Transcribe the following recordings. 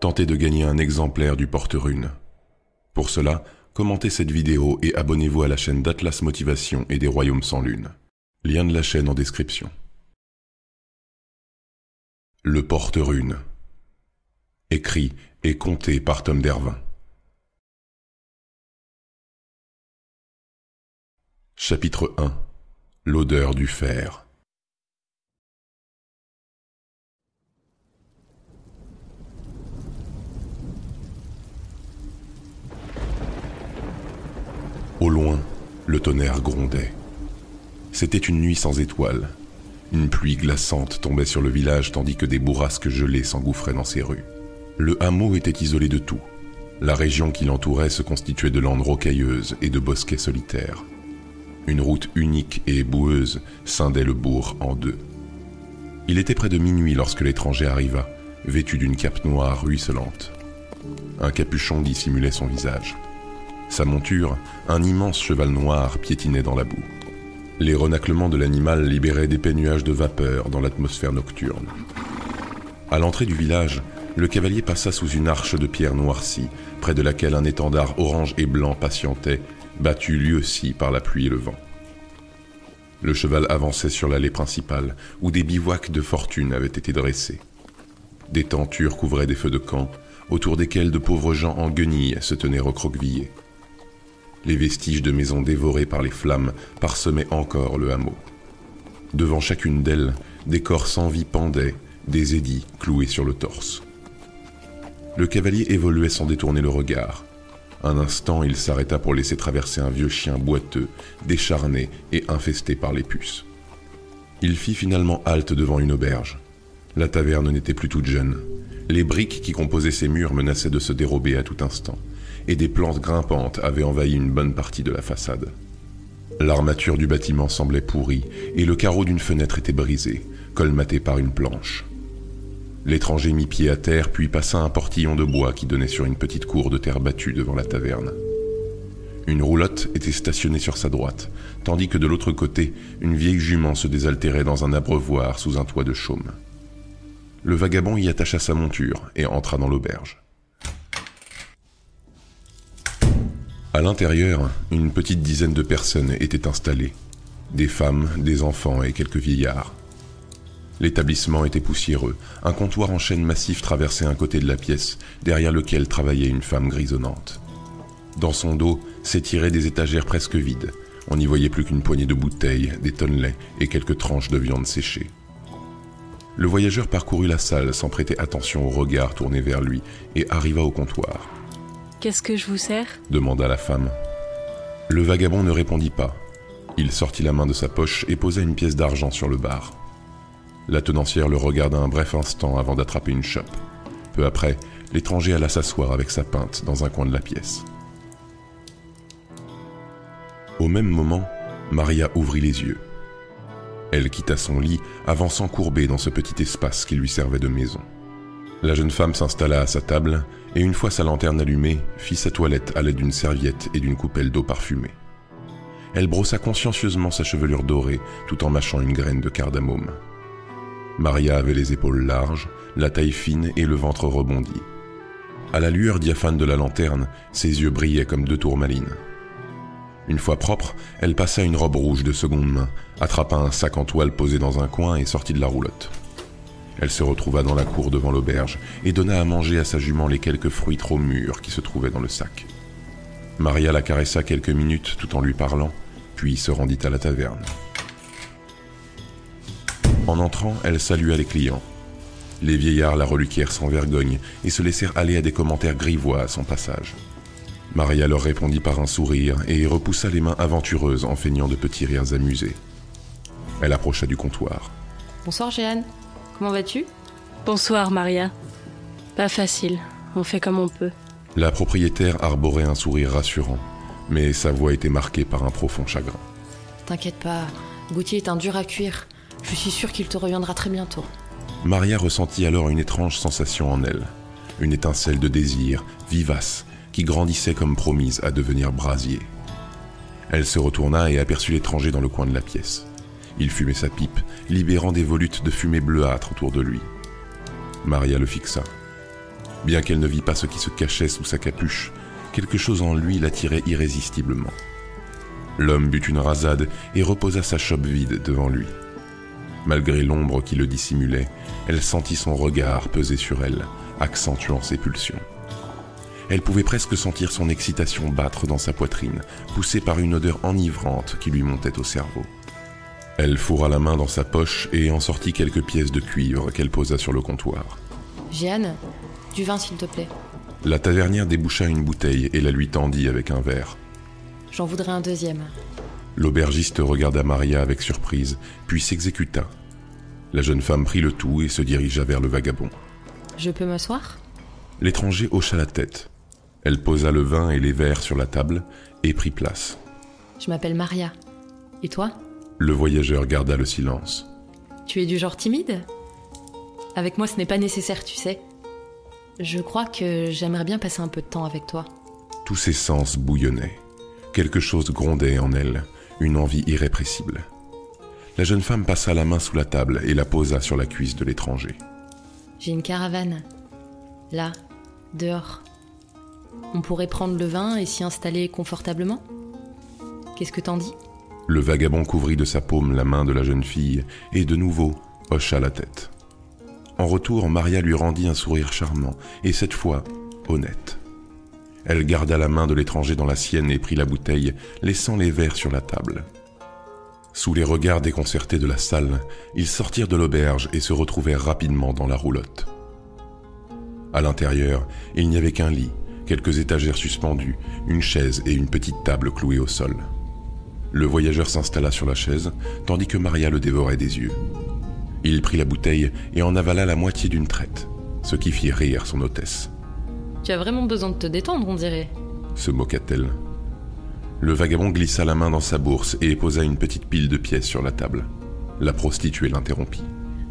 tentez de gagner un exemplaire du porte-rune. Pour cela, commentez cette vidéo et abonnez-vous à la chaîne d'Atlas Motivation et des Royaumes sans Lune. Lien de la chaîne en description. Le porte-rune. Écrit et compté par Tom Dervin. Chapitre 1 L'odeur du fer. Au loin, le tonnerre grondait. C'était une nuit sans étoiles. Une pluie glaçante tombait sur le village tandis que des bourrasques gelées s'engouffraient dans ses rues. Le hameau était isolé de tout. La région qui l'entourait se constituait de landes rocailleuses et de bosquets solitaires. Une route unique et boueuse scindait le bourg en deux. Il était près de minuit lorsque l'étranger arriva, vêtu d'une cape noire ruisselante. Un capuchon dissimulait son visage. Sa monture, un immense cheval noir, piétinait dans la boue. Les renaclements de l'animal libéraient d'épais nuages de vapeur dans l'atmosphère nocturne. À l'entrée du village, le cavalier passa sous une arche de pierre noircie, près de laquelle un étendard orange et blanc patientait, battu lui aussi par la pluie et le vent. Le cheval avançait sur l'allée principale, où des bivouacs de fortune avaient été dressés. Des tentures couvraient des feux de camp, autour desquels de pauvres gens en guenilles se tenaient recroquevillés. Les vestiges de maisons dévorées par les flammes parsemaient encore le hameau. Devant chacune d'elles, des corps sans vie pendaient, des édits cloués sur le torse. Le cavalier évoluait sans détourner le regard. Un instant, il s'arrêta pour laisser traverser un vieux chien boiteux, décharné et infesté par les puces. Il fit finalement halte devant une auberge. La taverne n'était plus toute jeune. Les briques qui composaient ses murs menaçaient de se dérober à tout instant et des plantes grimpantes avaient envahi une bonne partie de la façade. L'armature du bâtiment semblait pourrie et le carreau d'une fenêtre était brisé, colmaté par une planche. L'étranger mit pied à terre puis passa un portillon de bois qui donnait sur une petite cour de terre battue devant la taverne. Une roulotte était stationnée sur sa droite, tandis que de l'autre côté, une vieille jument se désaltérait dans un abreuvoir sous un toit de chaume. Le vagabond y attacha sa monture et entra dans l'auberge. À l'intérieur, une petite dizaine de personnes étaient installées. Des femmes, des enfants et quelques vieillards. L'établissement était poussiéreux. Un comptoir en chêne massif traversait un côté de la pièce, derrière lequel travaillait une femme grisonnante. Dans son dos s'étiraient des étagères presque vides. On n'y voyait plus qu'une poignée de bouteilles, des tonnelets et quelques tranches de viande séchée. Le voyageur parcourut la salle sans prêter attention au regard tourné vers lui et arriva au comptoir. Qu'est-ce que je vous sers? demanda la femme. Le vagabond ne répondit pas. Il sortit la main de sa poche et posa une pièce d'argent sur le bar. La tenancière le regarda un bref instant avant d'attraper une chope. Peu après, l'étranger alla s'asseoir avec sa pinte dans un coin de la pièce. Au même moment, Maria ouvrit les yeux. Elle quitta son lit, avançant courbée dans ce petit espace qui lui servait de maison. La jeune femme s'installa à sa table et une fois sa lanterne allumée, fit sa toilette à l'aide d'une serviette et d'une coupelle d'eau parfumée. Elle brossa consciencieusement sa chevelure dorée tout en mâchant une graine de cardamome. Maria avait les épaules larges, la taille fine et le ventre rebondi. À la lueur diaphane de la lanterne, ses yeux brillaient comme deux tourmalines. Une fois propre, elle passa une robe rouge de seconde main, attrapa un sac en toile posé dans un coin et sortit de la roulotte. Elle se retrouva dans la cour devant l'auberge et donna à manger à sa jument les quelques fruits trop mûrs qui se trouvaient dans le sac. Maria la caressa quelques minutes tout en lui parlant, puis se rendit à la taverne. En entrant, elle salua les clients. Les vieillards la reluquièrent sans vergogne et se laissèrent aller à des commentaires grivois à son passage. Maria leur répondit par un sourire et repoussa les mains aventureuses en feignant de petits rires amusés. Elle approcha du comptoir. Bonsoir Jeanne. Comment vas-tu? Bonsoir Maria. Pas facile, on fait comme on peut. La propriétaire arborait un sourire rassurant, mais sa voix était marquée par un profond chagrin. T'inquiète pas, Gauthier est un dur à cuire. Je suis sûre qu'il te reviendra très bientôt. Maria ressentit alors une étrange sensation en elle, une étincelle de désir, vivace, qui grandissait comme promise à devenir brasier. Elle se retourna et aperçut l'étranger dans le coin de la pièce. Il fumait sa pipe, libérant des volutes de fumée bleuâtre autour de lui. Maria le fixa. Bien qu'elle ne vit pas ce qui se cachait sous sa capuche, quelque chose en lui l'attirait irrésistiblement. L'homme but une rasade et reposa sa chope vide devant lui. Malgré l'ombre qui le dissimulait, elle sentit son regard peser sur elle, accentuant ses pulsions. Elle pouvait presque sentir son excitation battre dans sa poitrine, poussée par une odeur enivrante qui lui montait au cerveau. Elle fourra la main dans sa poche et en sortit quelques pièces de cuivre qu'elle posa sur le comptoir. Jeanne, du vin s'il te plaît. La tavernière déboucha une bouteille et la lui tendit avec un verre. J'en voudrais un deuxième. L'aubergiste regarda Maria avec surprise, puis s'exécuta. La jeune femme prit le tout et se dirigea vers le vagabond. Je peux m'asseoir? L'étranger hocha la tête. Elle posa le vin et les verres sur la table et prit place. Je m'appelle Maria. Et toi? Le voyageur garda le silence. Tu es du genre timide? Avec moi, ce n'est pas nécessaire, tu sais. Je crois que j'aimerais bien passer un peu de temps avec toi. Tous ses sens bouillonnaient. Quelque chose grondait en elle, une envie irrépressible. La jeune femme passa la main sous la table et la posa sur la cuisse de l'étranger. J'ai une caravane. Là, dehors. On pourrait prendre le vin et s'y installer confortablement? Qu'est-ce que t'en dis? Le vagabond couvrit de sa paume la main de la jeune fille et de nouveau hocha la tête. En retour, Maria lui rendit un sourire charmant et cette fois honnête. Elle garda la main de l'étranger dans la sienne et prit la bouteille, laissant les verres sur la table. Sous les regards déconcertés de la salle, ils sortirent de l'auberge et se retrouvèrent rapidement dans la roulotte. À l'intérieur, il n'y avait qu'un lit, quelques étagères suspendues, une chaise et une petite table clouée au sol. Le voyageur s'installa sur la chaise, tandis que Maria le dévorait des yeux. Il prit la bouteille et en avala la moitié d'une traite, ce qui fit rire son hôtesse. Tu as vraiment besoin de te détendre, on dirait. se moqua-t-elle. Le vagabond glissa la main dans sa bourse et posa une petite pile de pièces sur la table. La prostituée l'interrompit.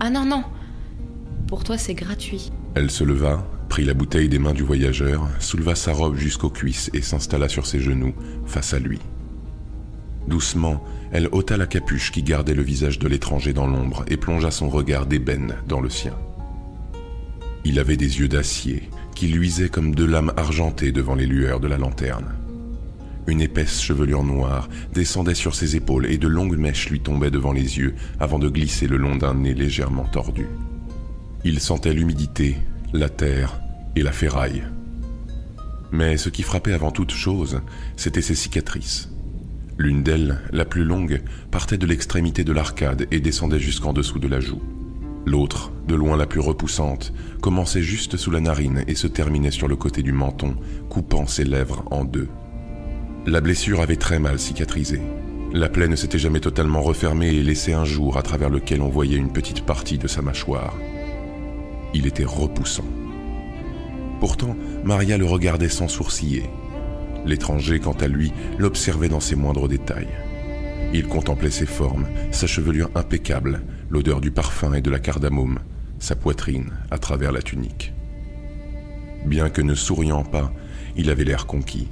Ah non, non Pour toi, c'est gratuit. Elle se leva, prit la bouteille des mains du voyageur, souleva sa robe jusqu'aux cuisses et s'installa sur ses genoux, face à lui. Doucement, elle ôta la capuche qui gardait le visage de l'étranger dans l'ombre et plongea son regard d'ébène dans le sien. Il avait des yeux d'acier, qui luisaient comme deux lames argentées devant les lueurs de la lanterne. Une épaisse chevelure noire descendait sur ses épaules et de longues mèches lui tombaient devant les yeux avant de glisser le long d'un nez légèrement tordu. Il sentait l'humidité, la terre et la ferraille. Mais ce qui frappait avant toute chose, c'était ses cicatrices. L'une d'elles, la plus longue, partait de l'extrémité de l'arcade et descendait jusqu'en dessous de la joue. L'autre, de loin la plus repoussante, commençait juste sous la narine et se terminait sur le côté du menton, coupant ses lèvres en deux. La blessure avait très mal cicatrisé. La plaie ne s'était jamais totalement refermée et laissait un jour à travers lequel on voyait une petite partie de sa mâchoire. Il était repoussant. Pourtant, Maria le regardait sans sourciller. L'étranger, quant à lui, l'observait dans ses moindres détails. Il contemplait ses formes, sa chevelure impeccable, l'odeur du parfum et de la cardamome, sa poitrine à travers la tunique. Bien que ne souriant pas, il avait l'air conquis.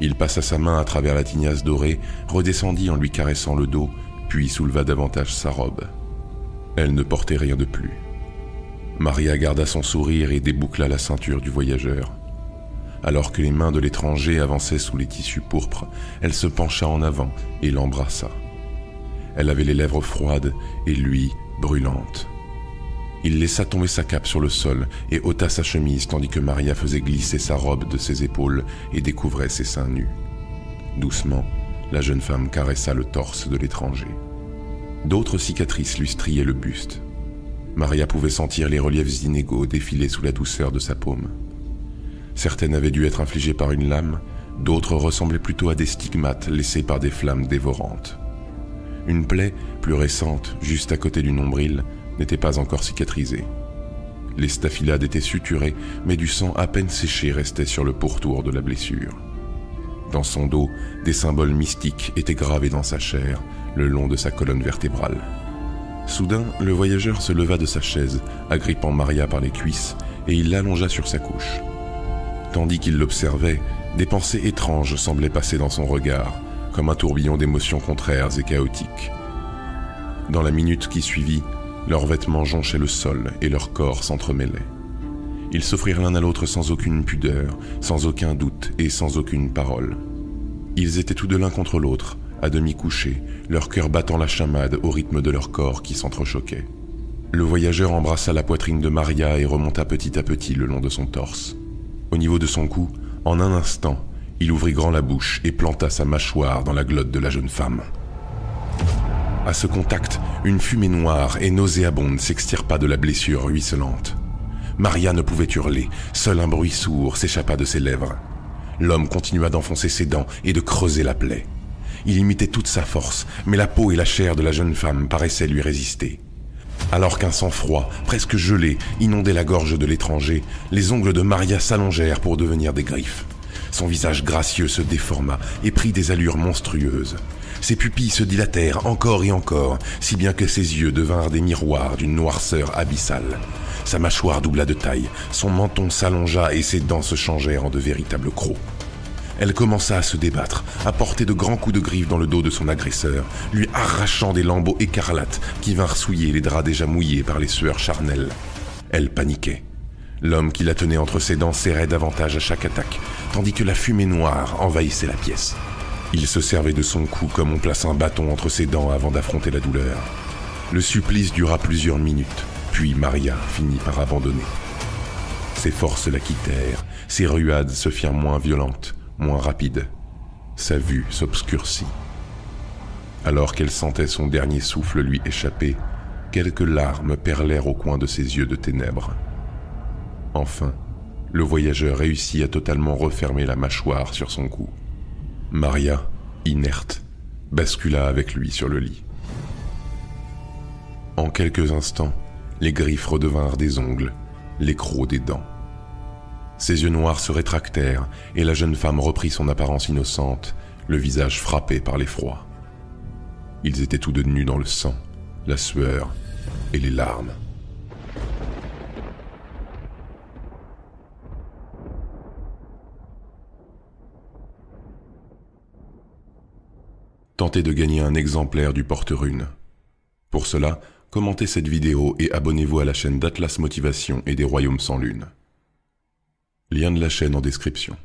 Il passa sa main à travers la tignasse dorée, redescendit en lui caressant le dos, puis souleva davantage sa robe. Elle ne portait rien de plus. Maria garda son sourire et déboucla la ceinture du voyageur. Alors que les mains de l'étranger avançaient sous les tissus pourpres, elle se pencha en avant et l'embrassa. Elle avait les lèvres froides et lui brûlantes. Il laissa tomber sa cape sur le sol et ôta sa chemise tandis que Maria faisait glisser sa robe de ses épaules et découvrait ses seins nus. Doucement, la jeune femme caressa le torse de l'étranger. D'autres cicatrices lui striaient le buste. Maria pouvait sentir les reliefs inégaux défiler sous la douceur de sa paume. Certaines avaient dû être infligées par une lame, d'autres ressemblaient plutôt à des stigmates laissés par des flammes dévorantes. Une plaie, plus récente, juste à côté du nombril, n'était pas encore cicatrisée. Les staphylades étaient suturées, mais du sang à peine séché restait sur le pourtour de la blessure. Dans son dos, des symboles mystiques étaient gravés dans sa chair, le long de sa colonne vertébrale. Soudain, le voyageur se leva de sa chaise, agrippant Maria par les cuisses, et il l'allongea sur sa couche. Tandis qu'il l'observait, des pensées étranges semblaient passer dans son regard, comme un tourbillon d'émotions contraires et chaotiques. Dans la minute qui suivit, leurs vêtements jonchaient le sol et leur corps s'entremêlaient. Ils s'offrirent l'un à l'autre sans aucune pudeur, sans aucun doute et sans aucune parole. Ils étaient tous de l'un contre l'autre, à demi couchés, leur cœur battant la chamade au rythme de leur corps qui s'entrechoquait. Le voyageur embrassa la poitrine de Maria et remonta petit à petit le long de son torse. Au niveau de son cou, en un instant, il ouvrit grand la bouche et planta sa mâchoire dans la glotte de la jeune femme. À ce contact, une fumée noire et nauséabonde s'extirpa de la blessure ruisselante. Maria ne pouvait hurler, seul un bruit sourd s'échappa de ses lèvres. L'homme continua d'enfoncer ses dents et de creuser la plaie. Il imitait toute sa force, mais la peau et la chair de la jeune femme paraissaient lui résister. Alors qu'un sang froid, presque gelé, inondait la gorge de l'étranger, les ongles de Maria s'allongèrent pour devenir des griffes. Son visage gracieux se déforma et prit des allures monstrueuses. Ses pupilles se dilatèrent encore et encore, si bien que ses yeux devinrent des miroirs d'une noirceur abyssale. Sa mâchoire doubla de taille, son menton s'allongea et ses dents se changèrent en de véritables crocs. Elle commença à se débattre, à porter de grands coups de griffe dans le dos de son agresseur, lui arrachant des lambeaux écarlates qui vinrent souiller les draps déjà mouillés par les sueurs charnelles. Elle paniquait. L'homme qui la tenait entre ses dents serrait davantage à chaque attaque, tandis que la fumée noire envahissait la pièce. Il se servait de son cou comme on place un bâton entre ses dents avant d'affronter la douleur. Le supplice dura plusieurs minutes, puis Maria finit par abandonner. Ses forces la quittèrent, ses ruades se firent moins violentes, moins rapides. Sa vue s'obscurcit. Alors qu'elle sentait son dernier souffle lui échapper, quelques larmes perlèrent au coin de ses yeux de ténèbres. Enfin, le voyageur réussit à totalement refermer la mâchoire sur son cou. Maria, inerte, bascula avec lui sur le lit. En quelques instants, les griffes redevinrent des ongles, les crocs des dents. Ses yeux noirs se rétractèrent et la jeune femme reprit son apparence innocente, le visage frappé par l'effroi. Ils étaient tous deux nus dans le sang, la sueur et les larmes. Tentez de gagner un exemplaire du porte-rune. Pour cela, commentez cette vidéo et abonnez-vous à la chaîne d'Atlas Motivation et des Royaumes sans Lune. Lien de la chaîne en description.